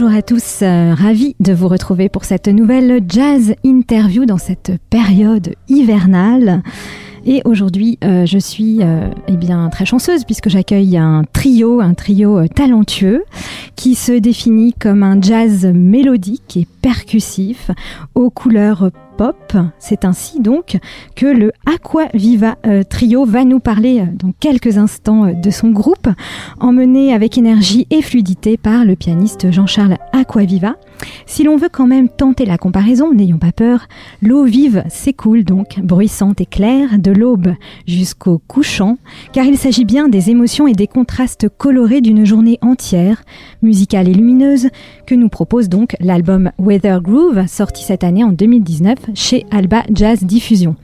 Bonjour à tous, euh, ravi de vous retrouver pour cette nouvelle jazz interview dans cette période hivernale. Et aujourd'hui, euh, je suis euh, eh bien très chanceuse puisque j'accueille un trio, un trio euh, talentueux qui se définit comme un jazz mélodique et percussif aux couleurs pop. C'est ainsi donc que le Aqua Viva euh, trio va nous parler euh, dans quelques instants euh, de son groupe, emmené avec énergie et fluidité par le pianiste Jean-Charles Aquaviva. Si l'on veut quand même tenter la comparaison, n'ayons pas peur, l'eau vive s'écoule donc, bruissante et claire, de l'aube jusqu'au couchant, car il s'agit bien des émotions et des contrastes colorés d'une journée entière, musicale et lumineuse, que nous propose donc l'album Weather Groove, sorti cette année en 2019 chez Alba Jazz Diffusion.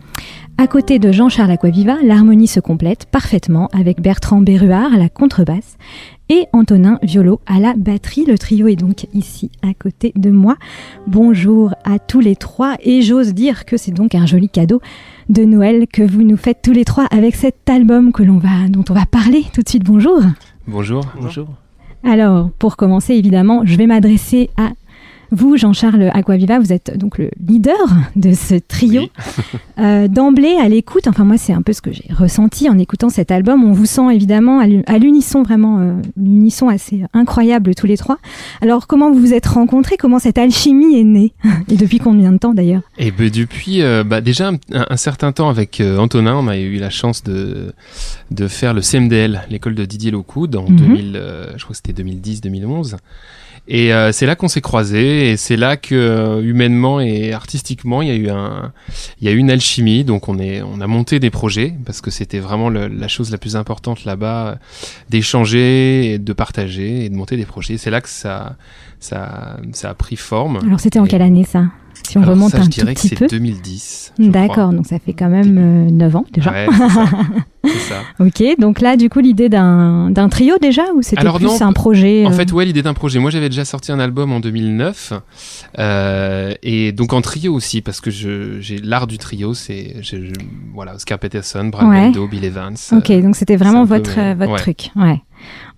À côté de Jean-Charles Aquaviva, l'harmonie se complète parfaitement avec Bertrand Berruard à la contrebasse et Antonin Violo à la batterie. Le trio est donc ici à côté de moi. Bonjour à tous les trois et j'ose dire que c'est donc un joli cadeau de Noël que vous nous faites tous les trois avec cet album que l'on va, dont on va parler tout de suite. Bonjour. Bonjour. Bonjour. Alors, pour commencer, évidemment, je vais m'adresser à vous, Jean-Charles Aquaviva, vous êtes donc le leader de ce trio. Oui. Euh, D'emblée, à l'écoute, enfin moi c'est un peu ce que j'ai ressenti en écoutant cet album, on vous sent évidemment à l'u- à l'unisson, vraiment euh, une unisson assez incroyable tous les trois. Alors comment vous vous êtes rencontrés? Comment cette alchimie est née? Et depuis combien de temps d'ailleurs? Et ben depuis euh, bah, déjà un, certain temps avec euh, Antonin, on a eu la chance de, de faire le CMDL, l'école de Didier Locoud, en Mhm. 2000, je crois que c'était 2010-2011. Et euh, c'est là qu'on s'est croisés et c'est là que euh, humainement et artistiquement il y a eu un il y a eu une alchimie. Donc on est on a monté des projets parce que c'était vraiment le- la chose la plus importante là-bas euh, d'échanger et de partager et de monter des projets. C'est là que ça ça ça a pris forme. Alors c'était en Et- quelle année ça? Si on Alors remonte ça, un je tout dirais que petit c'est peu. 2010 je D'accord, donc ça fait quand même euh, 9 ans déjà. Ouais, c'est ça. Ok, donc là du coup l'idée d'un trio déjà ou c'était plus non, un projet En euh, fait, ouais, l'idée d'un projet. Moi, j'avais déjà sorti un album en 2009, euh, et donc en trio aussi, parce que j'ai l'art du trio, c'est, voilà, Oscar Peterson, Brad Ouais. Mendo, Bill Evans. Ok, euh, donc c'était vraiment peu votre, votre ouais. truc. Ouais.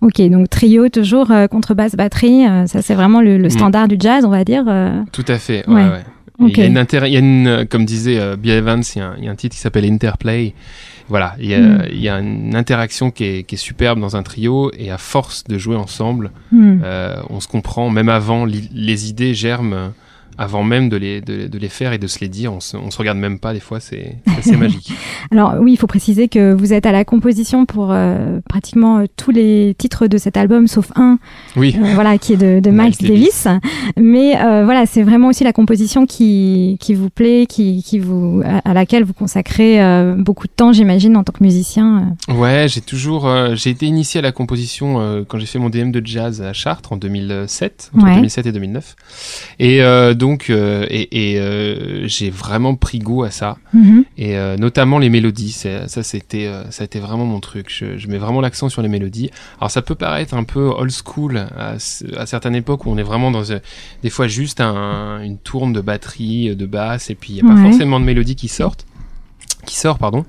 Ok, donc trio toujours contrebasse batterie, ça c'est vraiment le, le Mm. standard du jazz, on va dire. Tout à fait. Ouais. Ouais. Ok. Il y a une il y a une, comme disait Bill Evans, il y, a un, il y a un titre qui s'appelle Interplay. Voilà, il y a, Mm. il y a une interaction qui est, qui est superbe dans un trio, et à force de jouer ensemble, Hmm. Euh, on se comprend, même avant, les idées germent avant même de les, de, de les faire et de se les dire. On se, on se regarde même pas, des fois, c'est assez magique. Alors oui, il faut préciser que vous êtes à la composition pour euh, pratiquement euh, tous les titres de cet album, sauf un, Oui, euh, voilà, qui est de, de Miles Davis. Mais euh, voilà, c'est vraiment aussi la composition qui, qui vous plaît, qui, qui vous, à, à laquelle vous consacrez beaucoup de temps, j'imagine, en tant que musicien. ouais, j'ai toujours, j'ai été initié à la composition quand j'ai fait mon DM de jazz à Chartres en 2007, entre Ouais. 2007 et 2009. Et euh, donc, euh, et, et, euh, j'ai vraiment pris goût à ça. Mhm. et euh, notamment les mélodies. Ça, c'était, ça a été vraiment mon truc. Je, je mets vraiment l'accent sur les mélodies. Alors, ça peut paraître un peu old school à, certaines époques où on est vraiment dans des fois juste un- une tourne de batterie, de basse, et puis il n'y a pas Ouais. forcément de mélodie qui sortent qui sort pardon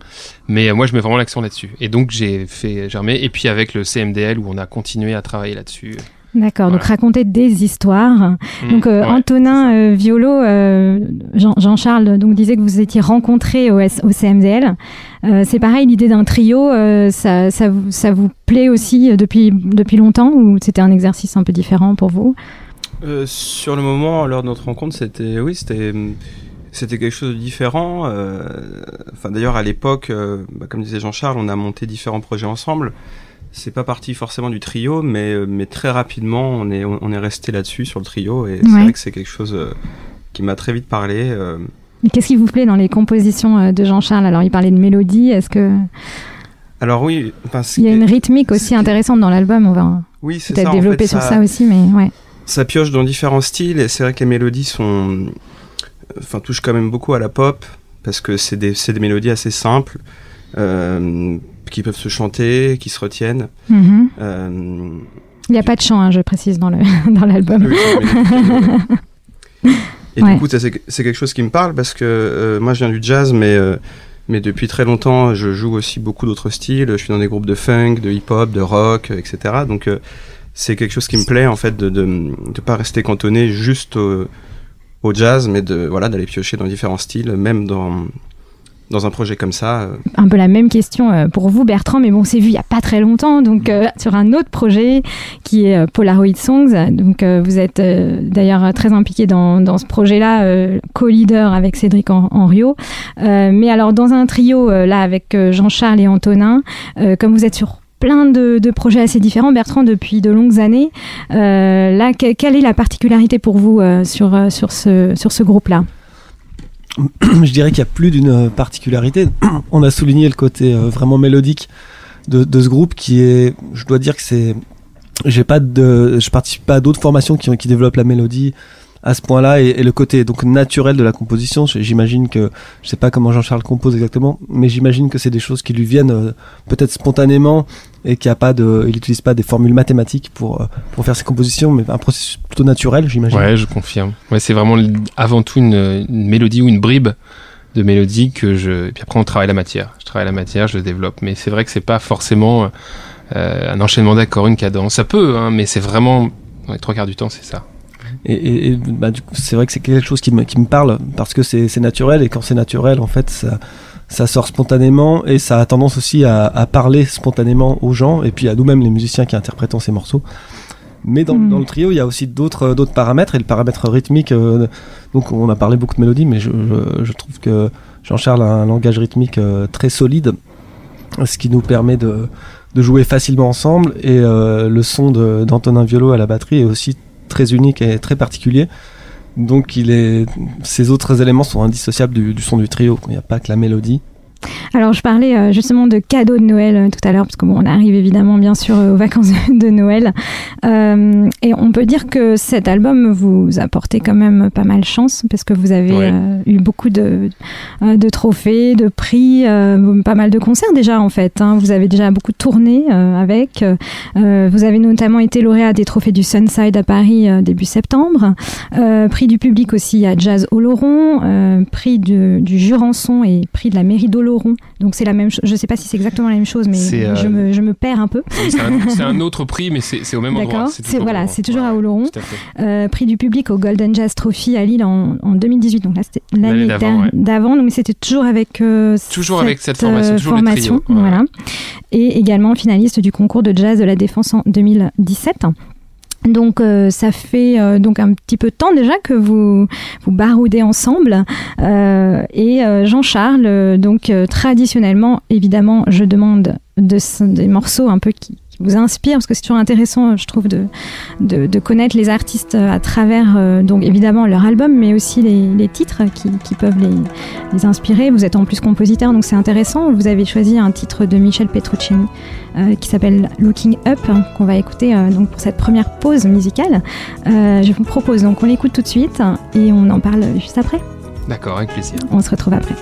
mais moi je mets vraiment l'accent là-dessus et donc j'ai fait germer et puis avec le CMDL où on a continué à travailler là-dessus D'accord, donc raconter des histoires. Donc Mm, euh, ouais, Antonin euh, Violo, euh, Jean- Jean-Charles, donc disait que vous étiez rencontrés au, S- au CMDL. Euh, c'est pareil, l'idée d'un trio, ça, ça, vous, ça vous plaît aussi depuis, depuis longtemps ou c'était un exercice un peu différent pour vous? Sur le moment, lors de notre rencontre, c'était oui, c'était c'était quelque chose de différent. Enfin, d'ailleurs, à l'époque, bah, comme disait Jean-Charles, on a monté différents projets ensemble. C'est pas parti forcément du trio, mais euh, mais très rapidement, on est on est resté là-dessus sur le trio et c'est vrai que c'est quelque chose euh, qui m'a très vite parlé. euh, Qu'est-ce qui vous plaît dans les compositions de Jean-Charles? Alors, il parlait de mélodie. Est-ce que Alors oui, il y a une rythmique aussi intéressante dans l'album On va oui, peut-être en développer fait, sur ça aussi, mais ouais. ça pioche dans différents styles et c'est vrai que les mélodies sont enfin touchent quand même beaucoup à la pop parce que c'est des c'est des mélodies assez simples euh, qui peuvent se chanter qui se retiennent Mhm. euh, Il n'y a pas de chant, hein, je précise, dans dans l'album. mélodies, euh, et Ouais. du coup c'est quelque chose qui me parle parce que euh, moi je viens du jazz mais euh, mais depuis très longtemps je joue aussi beaucoup d'autres styles je suis dans des groupes de funk de hip hop de rock etc donc euh, c'est quelque chose qui me plaît en fait de de, de pas rester cantonné juste au, au jazz mais de voilà d'aller piocher dans différents styles même dans dans un projet comme ça euh, un peu la même question euh, pour vous, Bertrand, mais bon, c'est vu il n'y a pas très longtemps, donc euh, sur un autre projet qui est Polaroid Songs. Donc, vous êtes d'ailleurs très impliqué dans, dans ce projet-là, co-leader avec Cédric Hen- Henriot. Mais alors, dans un trio, là, avec Jean-Charles et Antonin, comme vous êtes sur plein de, de projets assez différents, Bertrand, depuis de longues années, là, que- quelle est la particularité pour vous sur, sur ce, sur ce groupe-là? je dirais qu'il y a plus d'une euh, particularité. On a souligné le côté euh, vraiment mélodique de, ce groupe qui est, je dois dire que c'est, j'ai pas de, je participe pas à d'autres formations qui développent la mélodie à ce point-là et, le côté donc naturel de la composition. J'imagine que, je sais pas comment Jean-Charles compose exactement, mais j'imagine que c'est des choses qui lui viennent euh, peut-être spontanément et qu'il il utilise pas des formules mathématiques pour euh, pour faire ses compositions, mais un processus plutôt naturel, j'imagine. Ouais, je confirme. Ouais, c'est vraiment avant tout une, mélodie ou une bribe de mélodie que je. Et puis après, on travaille la matière. Je travaille la matière, je développe. Mais c'est vrai que c'est pas forcément euh, un enchaînement d'accords, une cadence. Ça peut, hein, mais c'est vraiment. les trois quarts du temps, c'est ça. Et, et- et, bah, du coup, c'est vrai que c'est quelque chose qui me, qui me parle parce que c'est c'est naturel et quand c'est naturel, en fait, ça, ça sort spontanément et ça a tendance aussi à, à parler spontanément aux gens et puis à nous-mêmes, les musiciens qui interprétons ces morceaux. Mais dans, Mm. dans le trio, il y a aussi d'autres euh, d'autres paramètres et le paramètre rythmique. euh, donc, on a parlé beaucoup de mélodie, mais je, je, je trouve que Jean-Charles a un langage rythmique euh, très solide, ce qui nous permet de, de jouer facilement ensemble. Et euh, le son de- d'Antonin Violo à la batterie est aussi très unique et très particulier. Donc il ces autres éléments sont indissociables du son du trio. Il n'y a pas que la mélodie. Alors, je parlais euh, justement de cadeaux de Noël euh, tout à l'heure, parce que bon, on arrive évidemment bien sûr euh, aux vacances de Noël. Euh, et on peut dire que cet album vous apportez quand même pas mal chance, parce que vous avez Ouais. euh, eu beaucoup de, de trophées, de prix, euh, pas mal de concerts déjà en fait. hein. Vous avez déjà beaucoup tourné avec. Vous avez notamment été lauréat des trophées du Sunside à Paris début septembre. Prix du public aussi à Jazz Oloron, prix de- du Jurançon et prix de la mairie d'Oloron. Donc c'est la même chose. Je sais pas si c'est exactement la même chose, mais euh, je, me, je me perds un peu. C'est un, autre prix, mais c'est au même endroit. D'accord. C'est C'est toujours voilà, c'est toujours à Oloron. tout à fait. Euh, prix du public au Golden Jazz Trophy à Lille en, en 2018. Donc là, c'était l'année d'avant, ouais. mais c'était toujours avec euh, Toujours avec cette formation, toujours voilà. Et également finaliste du concours de jazz de la Défense en 2017. Donc euh, ça fait euh, donc un petit peu de temps déjà que vous vous baroudez ensemble. Euh, et Jean-Charles donc traditionnellement évidemment je demande de, des morceaux un peu qui, vous inspirent parce que c'est toujours intéressant je trouve de, de, de connaître les artistes à travers euh, donc évidemment leur album mais aussi les, les titres qui, qui peuvent les, les inspirer vous êtes en plus compositeur donc c'est intéressant vous avez choisi un titre de Michel Petrucciani euh, qui s'appelle Looking Up, hein, qu'on va écouter euh, donc pour cette première pause musicale. Euh, je vous propose donc on l'écoute tout de suite et on en parle juste après. D'accord, avec plaisir. On se retrouve après.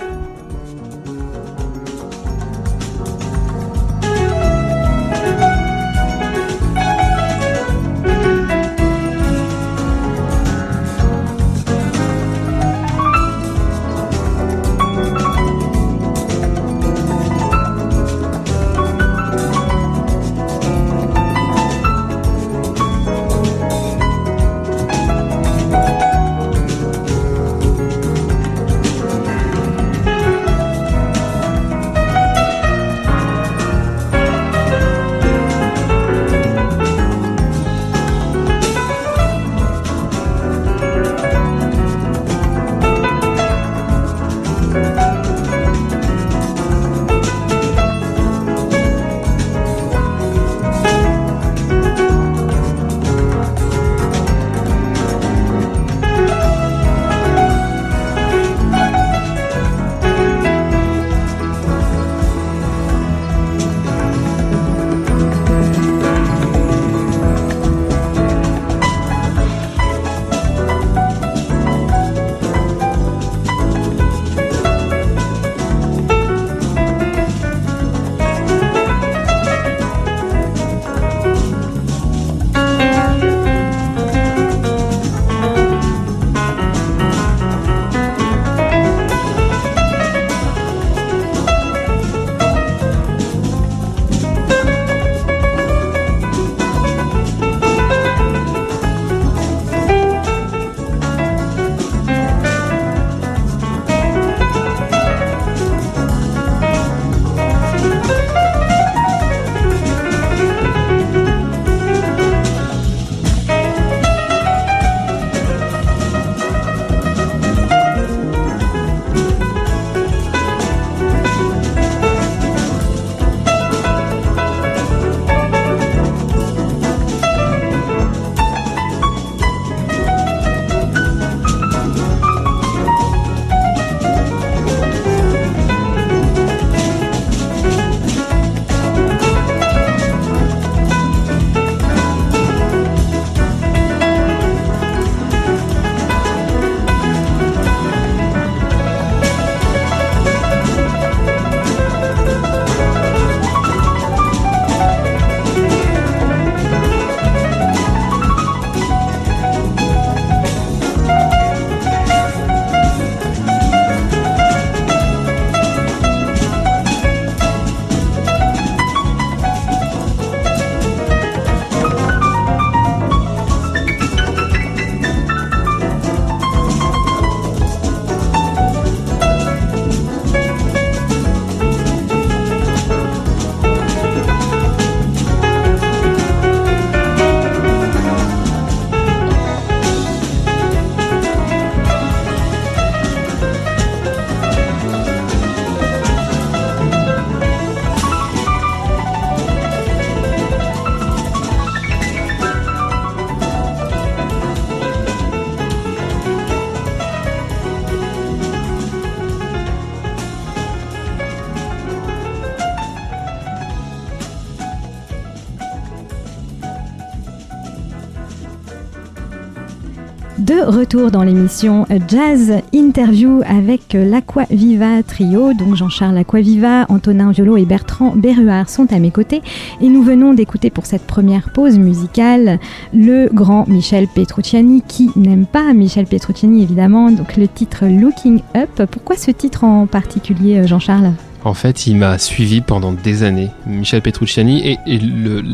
Retour dans l'émission Jazz Interview avec l'Aqua Viva Trio. Donc Jean-Charles Aquaviva, Antonin Violo et Bertrand Berruard sont à mes côtés. Et nous venons d'écouter pour cette première pause musicale le grand Michel Petrucciani qui n'aime pas Michel Petrucciani évidemment. Donc le titre Looking Up. Pourquoi ce titre en particulier Jean-Charles? En fait, il m'a suivi pendant des années, Michel Petrucciani, et,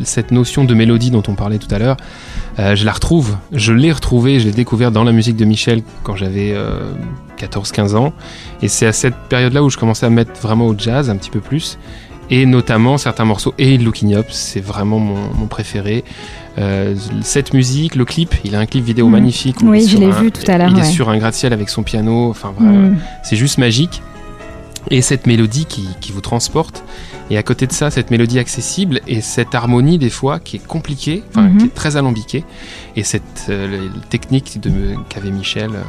cette notion de mélodie dont on parlait tout à l'heure, euh, je la retrouve, je l'ai retrouvée, je l'ai découvert dans la musique de Michel quand j'avais 14-15 euh, ans, et c'est à cette période-là où je commençais à mettre vraiment au jazz un petit peu plus, et notamment certains morceaux, et Looking Up, c'est vraiment mon, préféré. Euh, cette musique, le clip, il a un clip vidéo mm. magnifique. Oui, je l'ai vu tout à l'heure. Il est sur un gratte-ciel avec son piano, enfin mm. c'est juste magique et cette mélodie qui, qui, vous transporte. Et à côté de ça, cette mélodie accessible et cette harmonie des fois qui est compliquée, enfin Mhm. qui est très alambiquée, et cette euh, technique de qu'avait Michel. euh,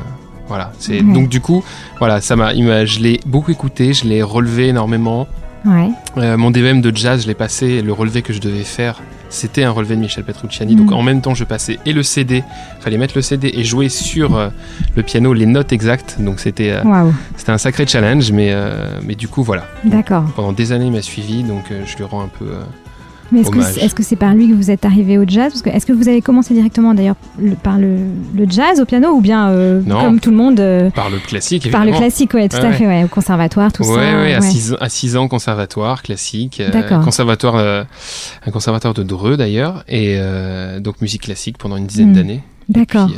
voilà. C'est Ouais. donc du coup, voilà, ça m'a, je l'ai beaucoup écouté, je l'ai relevé énormément. Ouais. Euh, mon DVM de jazz, je l'ai passé, le relevé que je devais faire, c'était un relevé de Michel Petrucciani. Donc en même temps, je passais et le CD, fallait mettre le CD et jouer sur euh, le piano les notes exactes. Donc c'était euh, c'était un sacré challenge, mais, euh, mais du coup, voilà. D'accord. Pendant des années, il m'a suivi, donc je lui rends un peu. Mais est-ce que c'est est-ce que c'est par lui que vous êtes arrivé au jazz Parce que Est-ce que vous avez commencé directement d'ailleurs le- par le, le jazz au piano ou bien euh, Non. comme tout le monde euh, par le classique, par le évidemment. classique Ouais, tout Ouais, à fait, ouais, au conservatoire, tout ça. ouais, à ouais. 6 à six ans, conservatoire, classique. euh, conservatoire, euh, un conservatoire de Dreux d'ailleurs, et donc musique classique pendant une dizaine Hmm. d'années. D'accord.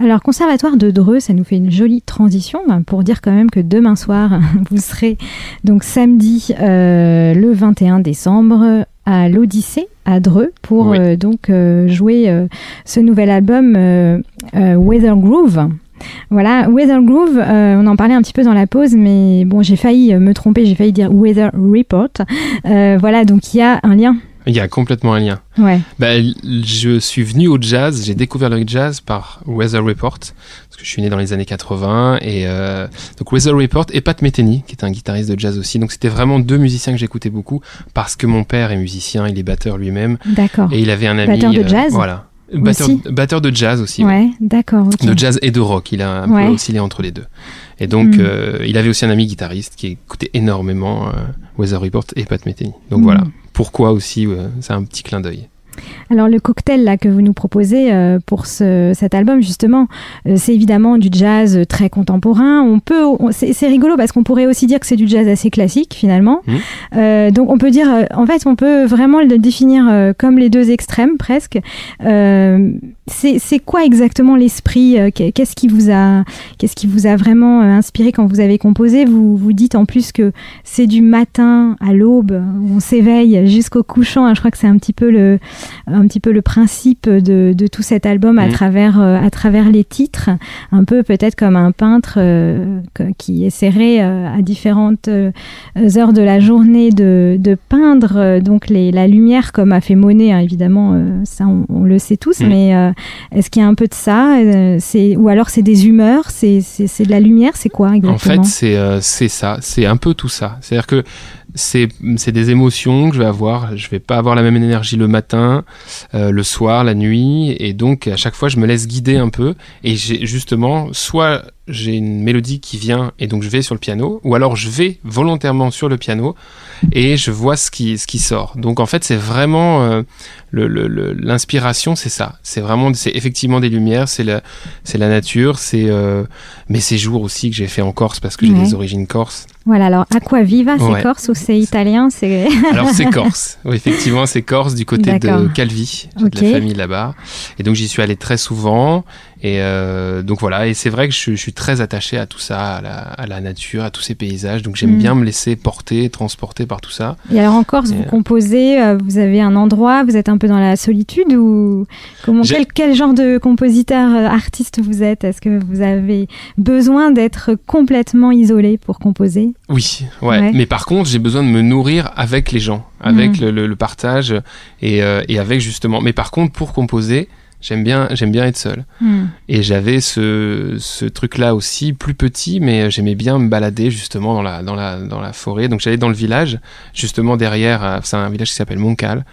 Alors, Conservatoire de Dreux, ça nous fait une jolie transition ben, pour dire quand même que demain soir, vous serez donc samedi euh, le 21 décembre à l'Odyssée à Dreux pour Oui. euh, donc euh, jouer euh, ce nouvel album Weather Groove. Voilà, Weather Groove, on en parlait un petit peu dans la pause, mais bon, j'ai failli me tromper, j'ai failli dire Weather Report. Voilà, donc il y a un lien. Il y a complètement un lien. Ouais. L- je suis venu au jazz, j'ai découvert le jazz par Weather Report, parce que je suis né dans les années 80, et euh, donc Weather Report et Pat Metheny, qui est un guitariste de jazz aussi. Donc c'était vraiment deux musiciens que j'écoutais beaucoup, parce que mon père est musicien, il est batteur lui-même, D'accord. et il avait un ami. Batteur de euh, jazz Voilà. Batteur, batteur de jazz aussi. ouais. Ouais, d'accord. ok. De jazz et de rock, il a un Ouais. peu oscillé entre les deux. Et donc, Mm. euh, il avait aussi un ami guitariste qui écoutait énormément euh, Weather Report et Pat Metheny. Donc Mm. voilà, pourquoi aussi, c'est un petit clin d'œil. Alors le cocktail là que vous nous proposez euh, pour ce, cet album justement, euh, c'est évidemment du jazz très contemporain. On peut, c'est rigolo parce qu'on pourrait aussi dire que c'est du jazz assez classique finalement. Mhm. Euh, donc on peut dire, en fait, on peut vraiment le définir comme les deux extrêmes presque. C'est quoi exactement l'esprit qu'est- Qu'est-ce qui vous a, qu'est-ce qui vous a vraiment inspiré quand vous avez composé? Vous vous dites en plus que c'est du matin à l'aube on s'éveille jusqu'au couchant. hein. Je crois que c'est un petit peu le un petit peu le principe de, de tout cet album à Mhm. travers euh, à travers les titres, un peu peut-être comme un peintre euh, qui essaierait euh, à différentes heures de la journée de, de peindre donc les, la lumière comme a fait Monet hein, évidemment ça on, on le sait tous Mhm. mais est-ce qu'il y a un peu de ça c'est ou alors c'est des humeurs c'est de la lumière c'est quoi exactement En fait, c'est c'est ça, c'est un peu tout ça. C'est-à-dire que c'est c'est des émotions que je vais avoir. Je vais pas avoir la même énergie le matin, euh, le soir, la nuit, et donc à chaque fois je me laisse guider un peu. Et j'ai justement soit j'ai une mélodie qui vient et donc je vais sur le piano, ou alors je vais volontairement sur le piano et je vois ce qui ce qui sort. Donc en fait c'est vraiment euh, le- le- le- l'inspiration, c'est ça. C'est vraiment c'est effectivement des lumières, c'est la c'est la nature, c'est euh, mes séjours aussi que j'ai fait en Corse parce que j'ai Ouais. des origines corses. voilà alors Aquaviva c'est Ouais. corse ou c'est italien c'est Alors c'est Corse. Oui, effectivement, c'est Corse du côté de Calvi. J'ai Ok. de la famille là-bas. Et donc j'y suis allé très souvent. Et euh, donc voilà. Et c'est vrai que je, je suis très attaché à tout ça, à la, à la nature, à tous ces paysages. Donc j'aime Mm. bien me laisser porter, transporter par tout ça. Et alors en Corse, vous euh, composez, euh, vous avez un endroit, vous êtes un peu dans la solitude ou comment quel, quel genre de compositeur, artiste vous êtes? Est-ce que vous avez besoin d'être complètement isolé pour composer? Oui, ouais. Ouais. Mais par contre, j'ai besoin de me nourrir avec les gens, avec Mhm. le, le- le partage et, euh, et avec justement. Mais par contre, pour composer, J'aime bien, j'aime bien être seul. Hmm. Et j'avais ce, ce truc-là aussi, plus petit, mais j'aimais bien me balader justement dans la, dans la, dans la forêt. Donc j'allais dans le village, justement derrière, euh, c'est un village qui s'appelle Montcal,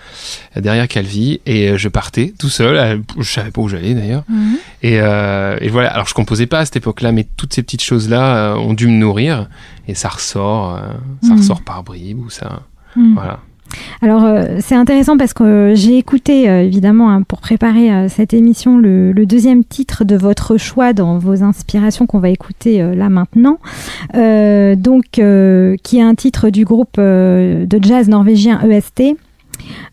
euh, derrière Calvi, et euh, je partais tout seul. euh, Je savais pas où j'allais d'ailleurs. Mhm. Et, euh, et voilà. Alors je composais pas à cette époque-là, mais toutes ces petites choses-là euh, ont dû me nourrir, et ça ressort, euh, ça Mhm. ressort par bribes ou ça. Hmm. Voilà. Alors euh, c'est intéressant parce que j'ai écouté euh, évidemment hein, pour préparer euh, cette émission le, le deuxième titre de votre choix dans vos inspirations qu'on va écouter là maintenant, donc qui est un titre du groupe de jazz norvégien EST.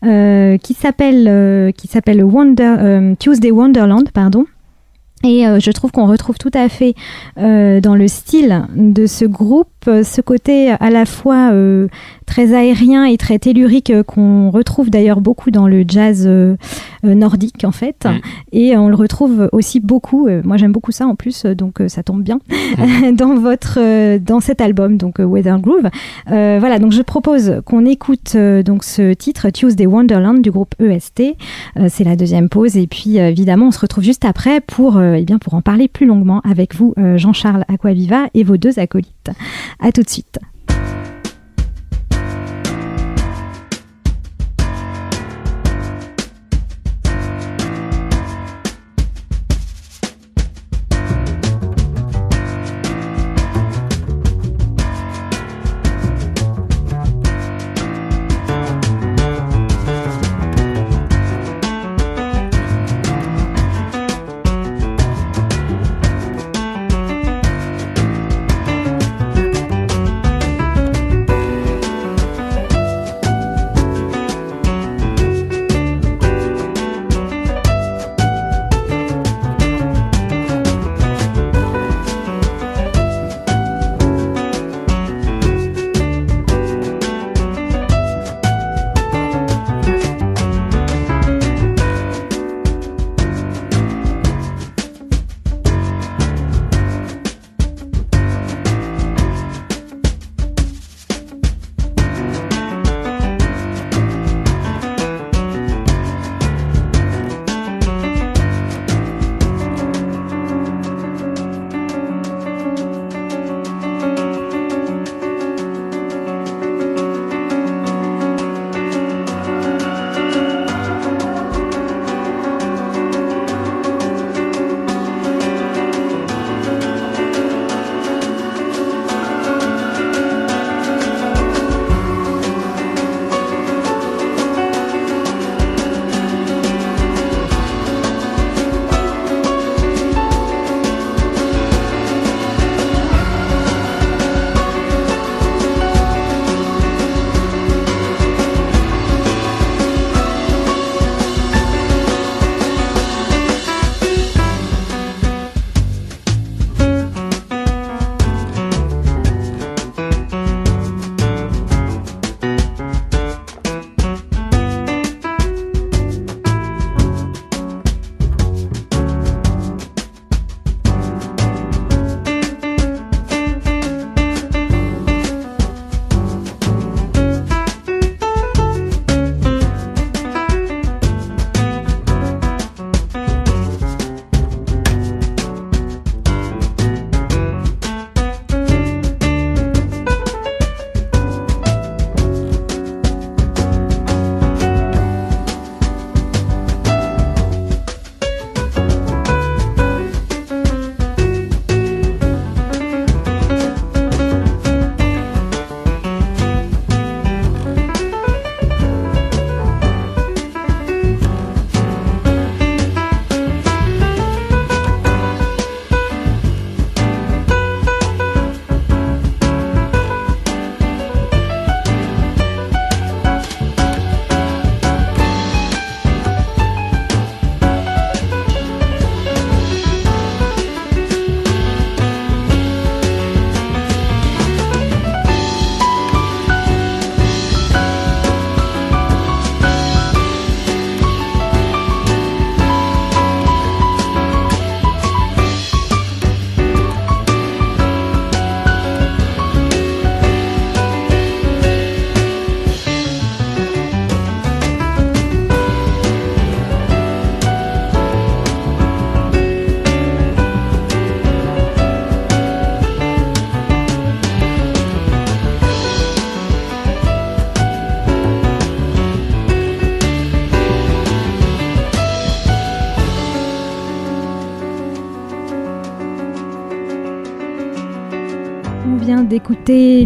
euh, qui s'appelle euh, qui s'appelle Wonder euh, Tuesday Wonderland pardon et je trouve qu'on retrouve tout à fait dans le style de ce groupe ce côté à la fois très aérien et très tellurique euh, qu'on retrouve d'ailleurs beaucoup dans le jazz euh, euh, nordique en fait. Mm. et on le retrouve aussi beaucoup moi j'aime beaucoup ça en plus donc ça tombe bien dans votre dans cet album donc Weather Groove. Euh, voilà donc je propose qu'on écoute donc ce titre Tuesday Wonderland du groupe EST Euh, c'est la deuxième pause et puis évidemment on se retrouve juste après pour euh, eh bien pour en parler plus longuement avec vous Jean-Charles Aquaviva et vos deux acolytes. À tout de suite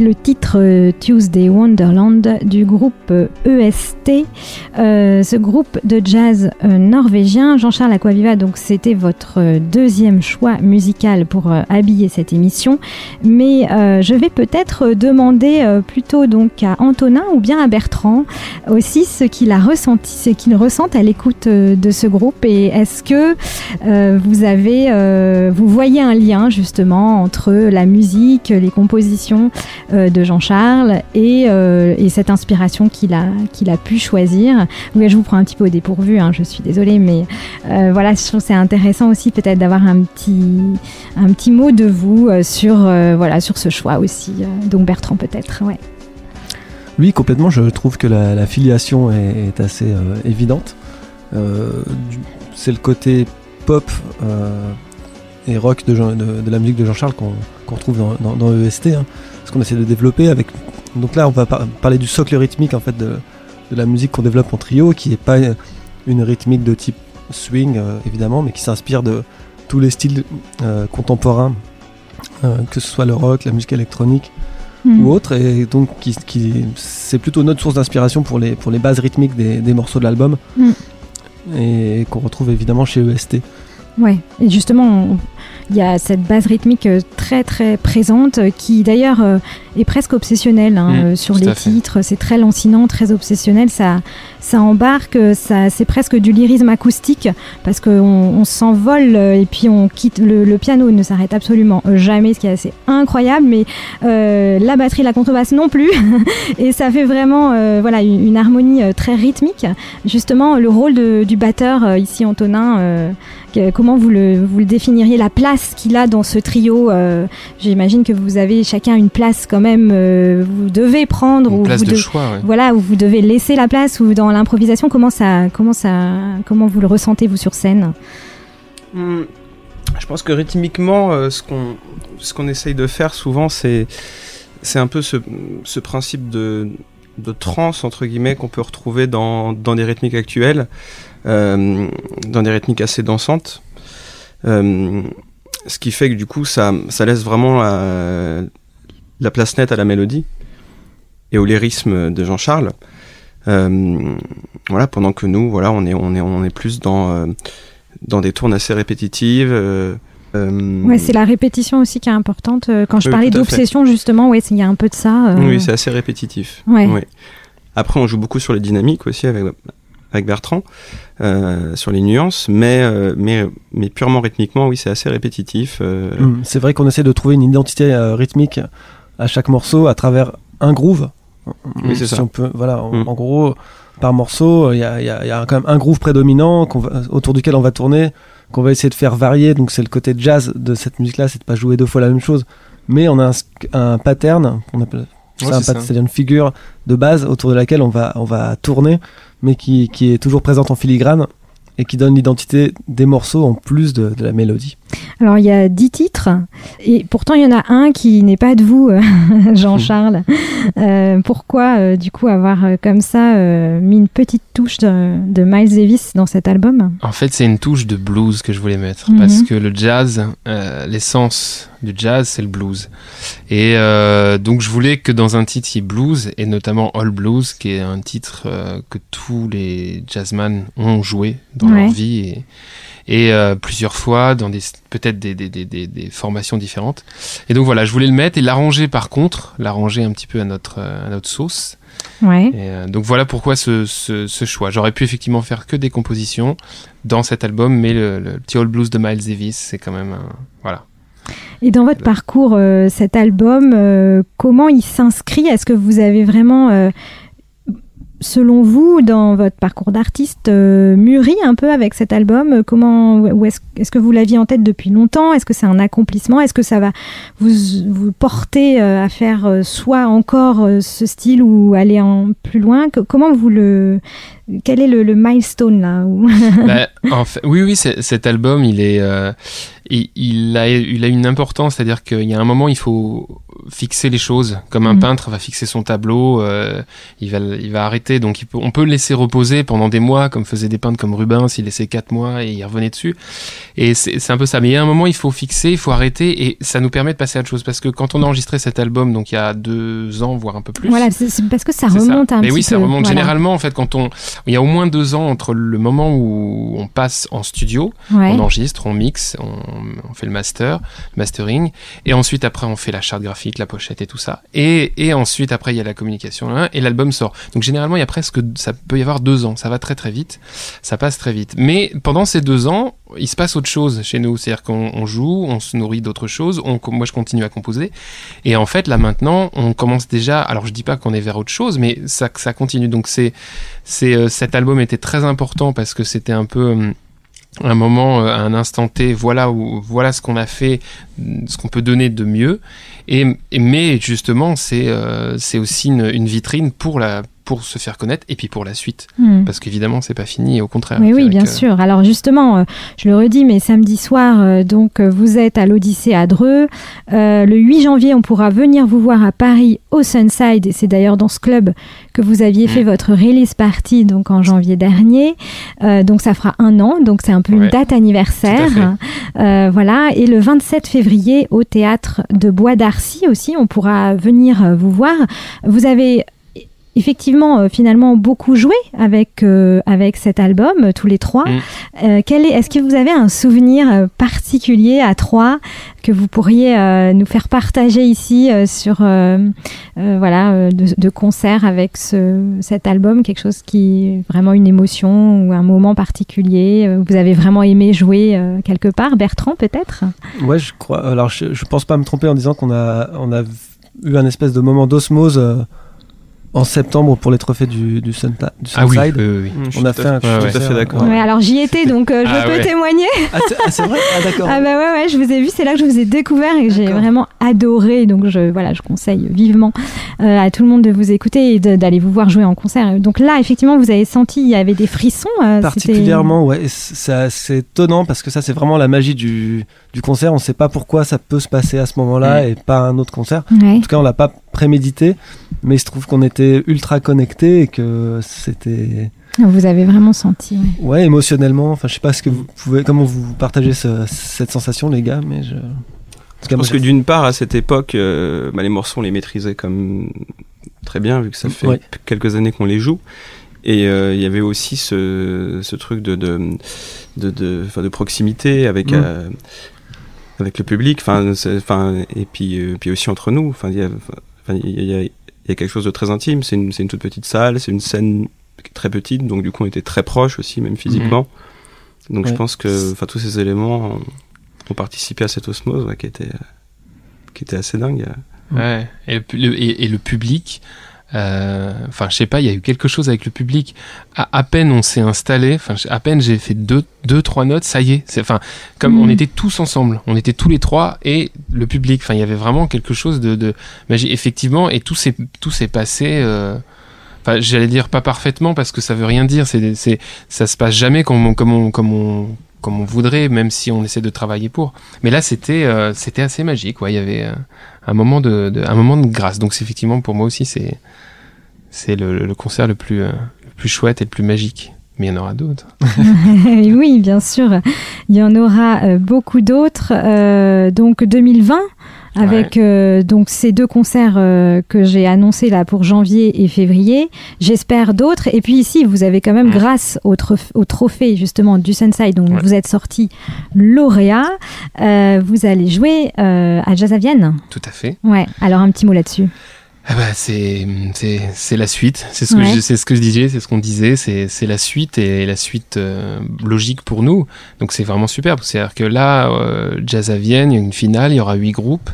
le titre Tuesday Wonderland du groupe EST, euh, ce groupe de jazz euh, norvégien. Jean-Charles Aquaviva, donc c'était votre euh, deuxième choix musical pour habiller cette émission, mais je vais peut-être demander plutôt donc à Antonin ou bien à Bertrand aussi ce qu'il a ressenti, ce qu'il ressent à l'écoute de ce groupe et est-ce que vous avez, vous voyez un lien justement entre la musique, les compositions de Jean-Charles et, euh, et cette inspiration qu'il a, qu'il a pu choisir. Oui, je vous prends un petit peu au dépourvu, hein, je suis désolée, mais euh, voilà, je trouve c'est intéressant aussi peut-être d'avoir un petit, un petit mot de vous euh, sur, voilà, sur ce choix aussi. Donc Bertrand peut-être. Oui, complètement. Je trouve que la, filiation est, assez évidente. C'est le côté pop et rock de, la musique de Jean-Charles qu'on qu'on retrouve dans, dans, dans EST. hein. Qu'on essaie de développer avec. Donc là, on va par- parler du socle rythmique en fait de, de la musique qu'on développe en trio, qui n'est pas une rythmique de type swing euh, évidemment, mais qui s'inspire de tous les styles euh, contemporains, euh, que ce soit le rock, la musique électronique Mm. ou autre, et donc qui, qui- c'est plutôt notre source d'inspiration pour les, pour les bases rythmiques des, des morceaux de l'album, Mm. et qu'on retrouve évidemment chez EST. Ouais, et justement, il y a cette base rythmique euh, très très présente euh, qui d'ailleurs euh, est presque obsessionnelle hein, Mm, sur les titres. C'est très lancinant, très obsessionnel. Ça, ça embarque, ça, c'est presque du lyrisme acoustique parce qu'on on s'envole et puis on quitte le, le piano ne s'arrête absolument jamais, ce qui est assez incroyable. Mais euh, la batterie, la contrebasse non plus, et ça fait vraiment euh, voilà une, une harmonie très rythmique. Justement, le rôle de- du batteur ici, Antonin. Comment vous le, vous le définiriez, la place qu'il a dans ce trio euh, J'imagine que vous avez chacun une place quand même, euh, vous devez prendre, Une ou place vous de de- choix, ouais. voilà, où vous devez laisser la place, ou dans l'improvisation, comment ça, comment ça, comment vous le ressentez vous sur scène? Hmm, Je pense que rythmiquement, euh, ce qu'on ce qu'on essaye de faire souvent, c'est c'est un peu ce, ce principe de de trance entre guillemets qu'on peut retrouver dans dans des rythmiques actuelles, dans des rythmiques assez dansantes. Euh, ce qui fait que du coup, ça ça laisse vraiment la, la place nette à la mélodie et au lyrisme de Jean-Charles. Euh, voilà, pendant que nous, voilà, on est on est on est plus dans euh, dans des tournes assez répétitives. euh, euh, Ouais, c'est la répétition aussi qui est importante. Euh, Quand je Oui, parlais d'obsession, justement, ouais, il y a un peu de ça. euh, Oui, c'est assez répétitif. Ouais. Oui. Après, on joue beaucoup sur les dynamiques aussi avec, avec Bertrand, euh, sur les nuances, mais, euh, mais, mais purement rythmiquement, oui, c'est assez répétitif. euh, Mm. C'est vrai qu'on essaie de trouver une identité rythmique à chaque morceau à travers un groove. Oui, c'est Si ça. on peut, voilà, en, en gros, par morceau, il y a, il y a- il y a quand même un groove prédominant va- autour duquel on va tourner, qu'on va essayer de faire varier. Donc c'est le côté jazz de cette musique-là, c'est de pas jouer deux fois la même chose. Mais on a un, pattern, on appelle Ouais, c'est-à-dire une figure de base autour de laquelle on va, on va tourner, mais qui, est toujours présente en filigrane et qui donne l'identité des morceaux en plus de la mélodie. Alors, il y a dix titres, et pourtant, il y en a un qui n'est pas de vous, Jean-Charles. Euh, pourquoi, euh, du coup, avoir euh, comme ça euh, mis une petite touche de, de Miles Davis dans cet album? En fait, c'est une touche de blues que je voulais mettre Mhm. parce que le jazz, euh, l'essence du jazz, c'est le blues. Et euh, donc, je voulais que dans un titre, il y ait blues et notamment All Blues, qui est un titre euh, que tous les jazzman ont joué dans Ouais. leur vie et, et euh, plusieurs fois dans des peut-être des, des, des, des, formations différentes. Et donc voilà, je voulais le mettre et l'arranger par contre, l'arranger un petit peu à notre euh, à notre sauce. Ouais. Et, euh, donc voilà pourquoi ce, ce, ce choix. J'aurais pu effectivement faire que des compositions dans cet album, mais le, le petit All Blues de Miles Davis, c'est quand même un... Voilà. Et dans votre parcours, euh, cet album, euh, comment il s'inscrit? Est-ce que vous avez vraiment, euh, selon vous, dans votre parcours d'artiste, euh, mûri un peu avec cet album Comment, ou est-ce que vous l'aviez en tête depuis longtemps? Est-ce que c'est un accomplissement? Est-ce que ça va vous, vous porter euh, à faire euh, soit encore euh, ce style ou aller en plus loin? Comment vous le quel est le, le milestone là Bah, oui, oui, cet album, il est, euh, il a, il a une importance, c'est-à-dire qu'il y a un moment, il faut, fixer les choses, comme un Mhm. peintre va fixer son tableau, euh, il va il va arrêter. Donc il peut- on peut le laisser reposer pendant des mois, comme faisaient des peintres comme Rubens, il laissait quatre mois et il revenait dessus. Et c'est un peu ça. Mais il y a un moment, il faut fixer, il faut arrêter, et ça nous permet de passer à autre chose. Parce que quand on a enregistré cet album, donc il y a deux ans, voire un peu plus. Voilà, c'est parce que ça remonte un Mais petit oui, ça remonte. Voilà. Généralement, en fait, quand on, il y a au moins deux ans entre le moment où on passe en studio, Ouais. on enregistre, on mixe, on, on fait le master, mastering, et ensuite après on fait la charte graphique, la pochette et tout ça, et, et ensuite après il y a la communication hein, et l'album sort. Donc généralement il y a presque, ça peut y avoir deux ans, ça va très très vite, ça passe très vite. Mais pendant ces deux ans, il se passe autre chose chez nous, c'est-à-dire qu'on on joue, on se nourrit d'autres choses, on, moi je continue à composer, et en fait là maintenant on commence déjà, alors je dis pas qu'on est vers autre chose, mais ça, ça continue. Donc c'est, c'est euh, cet album était très important parce que c'était un peu hum, un moment, euh, un instant T, voilà où, voilà ce qu'on a fait, mm, ce qu'on peut donner de mieux. Et, mais justement, c'est euh, c'est aussi une vitrine pour la pour se faire connaître et puis pour la suite, Hmm. parce qu'évidemment c'est pas fini, au contraire. Oui, bien sûr. Alors justement, euh, je le redis, mais samedi soir, euh, donc euh, vous êtes à l'Odyssée à Dreux. Le 8 janvier, on pourra venir vous voir à Paris au Sunside, et c'est d'ailleurs dans ce club que vous aviez fait votre release party donc en janvier dernier. Donc ça fera un an, donc c'est un peu une date anniversaire. Voilà. Et le 27 février au théâtre de Bois d'Arcy aussi, on pourra venir vous voir. Vous avez effectivement euh, finalement beaucoup joué avec euh, avec cet album euh, tous les trois. Mm. Euh, quel est est-ce que vous avez un souvenir particulier à trois que vous pourriez euh, nous faire partager ici euh, sur euh, euh, voilà de, de concert avec ce, cet album quelque chose qui est vraiment une émotion ou un moment particulier euh, vous avez vraiment aimé jouer euh, quelque part? Bertrand peut-être? Ouais, je crois. Alors, je, je pense pas me tromper en disant qu'on a, on a eu un espèce de moment d'osmose euh, en septembre pour les trophées du, du, Sunta- du Ah oui, Sunside. oui, oui, oui. Mmh, On a fait un suis tout à concert, fait d'accord. Ouais, alors j'y étais donc euh, je Ah peux ouais. témoigner Ah, c'est vrai? Ah, d'accord. Ah bah ouais, ouais, je vous ai vu, c'est là que je vous ai découvert et que j'ai vraiment adoré. Donc je, voilà, je conseille vivement euh, à tout le monde de vous écouter et d'aller vous voir jouer en concert. Donc là, effectivement, vous avez senti, il y avait des frissons. euh, Particulièrement, ouais. C'est étonnant parce que ça, c'est vraiment la magie du, du concert. On sait pas pourquoi ça peut se passer à ce moment-là et pas un autre concert. Ouais. En tout cas, on l'a pas prémédité, mais il se trouve qu'on était ultra connectés et que c'était, Vous avez vraiment senti. ouais. émotionnellement. Enfin, je sais pas ce que vous pouvez, comment vous partagez ce- cette sensation, les gars, mais je. Je pense que d'une part, à cette époque, euh, bah, les morceaux, on les maîtrisait comme très bien, vu que ça fait Ouais. quelques années qu'on les joue. Et euh, il y avait aussi ce, ce truc de, de, de, de, enfin, de proximité avec, Mm. euh, avec le public, enfin, et puis, euh, puis aussi entre nous. Enfin, il y a, il y a, quelque chose de très intime. C'est une, c'est une toute petite salle, c'est une scène très petite, donc du coup, on était très proches aussi, même physiquement. Donc je pense que, enfin, tous ces éléments ont, ont participé à cette osmose ouais, qui était, qui était assez dingue. Ouais. Et, le, et- et le public, euh, enfin, je sais pas, il y a eu quelque chose avec le public. À, à peine on s'est installé, enfin, à peine j'ai fait deux, deux, trois notes, ça y est. C'est, enfin, comme on était tous ensemble, on était tous les trois et le public. Enfin, il y avait vraiment quelque chose de, de magie, effectivement, et tout s'est, tout s'est passé. euh, Enfin, j'allais dire pas parfaitement parce que ça veut rien dire. C'est, c'est, ça se passe jamais comme on, comme on, comme on, comme on voudrait, même si on essaie de travailler pour. Mais là, c'était, euh, c'était assez magique. Ouais, il y avait euh, un moment de, de- un moment de grâce. Donc, effectivement, pour moi aussi, c'est, c'est le, le concert le plus, euh, le plus chouette et le plus magique. Mais il y en aura d'autres. oui, bien sûr. Il y en aura euh, beaucoup d'autres. Euh, donc 2020, avec euh, donc ces deux concerts euh, que j'ai annoncés là pour janvier et février. J'espère d'autres. Et puis ici, vous avez quand même, grâce au, trophée justement du Sunside, dont Ouais. vous êtes sorti lauréat, euh, vous allez jouer euh, à Jazz à Vienne. Tout à fait. Ouais. Alors un petit mot là-dessus. Ah bah, c'est, c'est, c'est la suite. C'est ce que Ouais. je, c'est ce que je disais, c'est ce qu'on disait. C'est, c'est la suite et la suite euh, logique pour nous. Donc c'est vraiment superbe. C'est-à-dire que là, euh, Jazz à Vienne, il y a une finale, il y aura huit groupes.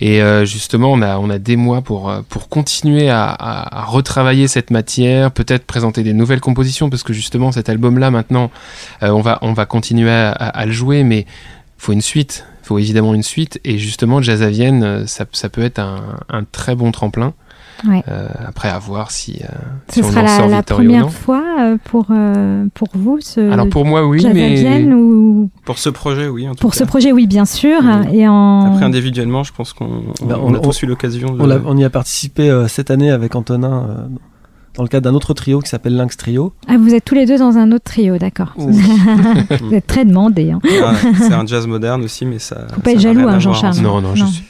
Et euh, justement, on a, on a des mois pour, euh, pour continuer à, à, à retravailler cette matière, peut-être présenter des nouvelles compositions, parce que justement, cet album-là, maintenant, euh, on, va, on va continuer à, à, à le jouer, mais faut une suite. Faut évidemment une suite. Et justement, Jazz à Vienne, euh, ça, ça peut être un, un très bon tremplin. Ouais. Euh, après, à voir si, euh, Ce si on sera en la, sort la ou première non. fois euh, pour, euh, pour vous, ce Alors pour moi, oui, Jazz à mais Vienne, ou Pour ce projet, oui. En tout pour cas. ce projet, oui, bien sûr. Oui. Et en... Après, individuellement, je pense qu'on on, Bah, on a on- tous eu l'occasion de. On, on y a participé euh, cette année avec Antonin euh, dans le cadre d'un autre trio qui s'appelle Lynx Trio. Ah, vous êtes tous les deux dans un autre trio, d'accord. Oui. vous êtes très demandés. Hein. Ah, c'est un jazz moderne aussi, mais ça. Faut pas être jaloux, hein, Jean-Charles. non, non, je suis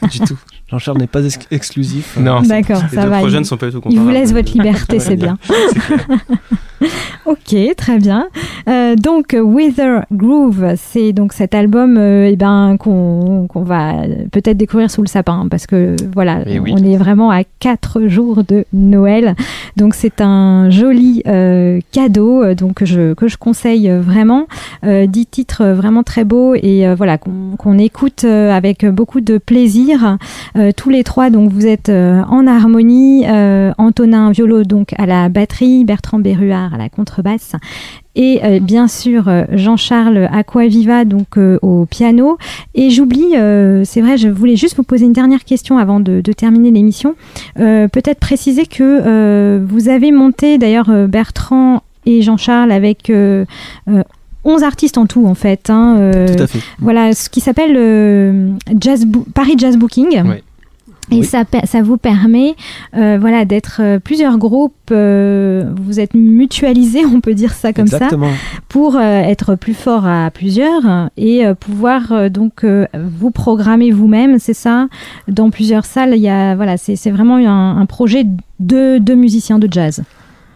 pas du tout. Jean-Charles n'est pas ex- exclusif. Non, D'accord, Les ça deux va. projets il- ne sont pas du tout Il vous comparables. laisse votre liberté, c'est bien. ok, très bien. Euh, donc, Wither Groove, c'est donc cet album euh, eh ben, qu'on qu'on va peut-être découvrir sous le sapin, parce que voilà, oui. on est vraiment à quatre jours de Noël. Donc, c'est un joli euh, cadeau euh, donc, que, je, que je conseille euh, vraiment. Euh, dix titres euh, vraiment très beaux et euh, voilà, qu'on qu'on écoute euh, avec beaucoup de plaisir. Euh, tous les trois, donc vous êtes euh, en harmonie. Euh, Antonin Violo donc à la batterie, Bertrand Berruard à la contrebasse et euh, bien sûr euh, Jean-Charles Aquaviva donc euh, au piano. Et j'oublie, c'est vrai, je voulais juste vous poser une dernière question avant de, de terminer l'émission. Peut-être préciser que vous avez monté d'ailleurs Bertrand et Jean-Charles avec euh, euh, 11 artistes en tout en fait. hein, Tout à fait. voilà, ce qui s'appelle Jazz Paris Jazz Booking. Oui. Et Oui. ça, vous permet euh, voilà, d'être euh, plusieurs groupes, euh, vous êtes mutualisés, on peut dire ça comme Exactement. ça, pour euh, être plus fort à plusieurs et pouvoir donc vous programmer vous-même, c'est ça, dans plusieurs salles. Il y a, voilà, c'est c'est vraiment un, un projet de, de musiciens de jazz.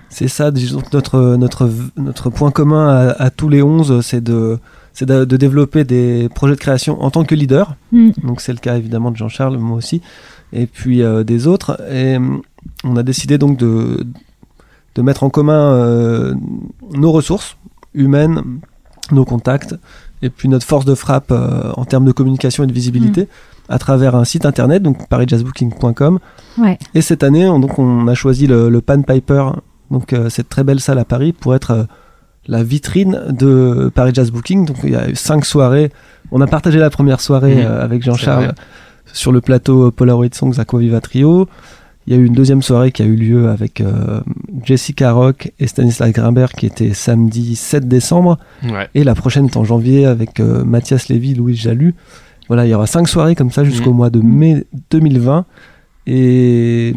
C'est ça, disons que notre, notre, notre point commun à, à tous les 11, c'est de, c'est de, de développer des projets de création en tant que leader. Mm. Donc c'est le cas évidemment de Jean-Charles, moi aussi, et puis euh, des autres. Et hum, on a décidé donc de, de mettre en commun euh, nos ressources humaines, nos contacts, et puis notre force de frappe euh, en termes de communication et de visibilité à travers un site internet, donc parisjazzbooking.com. Ouais. Et cette année, on, donc, on a choisi le, le Pan Piper, donc euh, cette très belle salle à Paris, pour être euh, la vitrine de Paris Jazz Booking. Donc il y a eu cinq soirées. On a partagé la première soirée Mmh, euh, avec c'est Jean-Charles vrai. Sur le plateau Polaroid Songs Aquaviva Trio. Il y a eu une deuxième soirée qui a eu lieu avec euh, Jessica Rock et Stanislas Grimbert qui était samedi 7 décembre. Ouais. Et la prochaine est en janvier avec euh, Mathias Lévy, Louis Jalu. Voilà, il y aura cinq soirées comme ça jusqu'au Mhm. mois de mai 2020. Et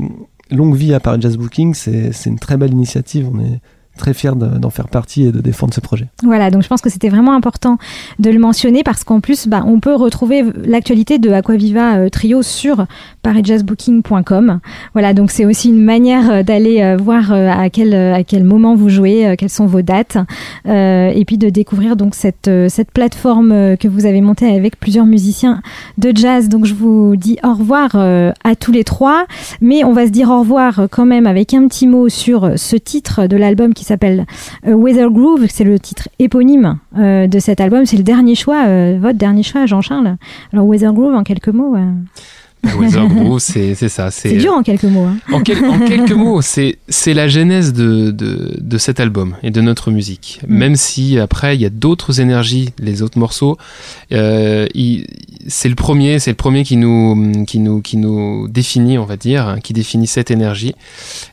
longue vie à Paris Jazz Booking, c'est c'est une très belle initiative. On est très fiers de- d'en faire partie et de défendre ce projet. Voilà, donc je pense que c'était vraiment important de le mentionner parce qu'en plus, bah, on peut retrouver l'actualité de Aquaviva euh, Trio sur parisjazzbooking.com. Voilà, donc c'est aussi une manière euh, d'aller euh, voir à quel, à quel moment vous jouez, quelles sont vos dates, et puis de découvrir donc cette, cette plateforme que vous avez montée avec plusieurs musiciens de jazz. Donc je vous dis au revoir à tous les trois, mais on va se dire au revoir quand même avec un petit mot sur ce titre de l'album qui s'appelle euh, Weather Groove, c'est le titre éponyme euh, de cet album. C'est le dernier choix, euh, votre dernier choix, Jean-Charles. Alors Weather Groove, en quelques mots, euh, Weather Groove, c'est ça. c'est dur en quelques mots. hein. En, quel- en quelques mots, c'est c'est la genèse de, de, de cet album et de notre musique. Mm. Même si après il y a d'autres énergies, les autres morceaux, euh, c'est le premier, c'est le premier qui nous qui nous qui nous définit, on va dire, qui définit cette énergie.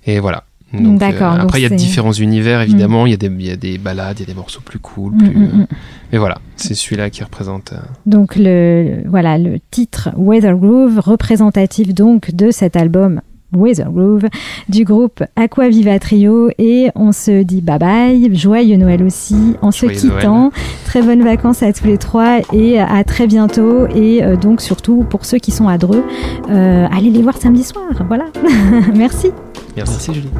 Et voilà. Donc, D'accord, euh, donc après, il y a différents univers, évidemment. Il y, a des- il y a des balades, il y a des morceaux plus cool. Plus, Mm, mm, mm. Mais voilà, c'est celui-là qui représente. euh, Donc le voilà le titre Weather Groove représentatif donc de cet album Weather Groove du groupe Aquaviva Trio et on se dit bye bye, joyeux Noël aussi en se quittant. Très bonnes vacances à tous les trois et à très bientôt et euh, donc surtout pour ceux qui sont à Dreux, euh, allez les voir samedi soir. Voilà. Merci. Merci. Merci Julie.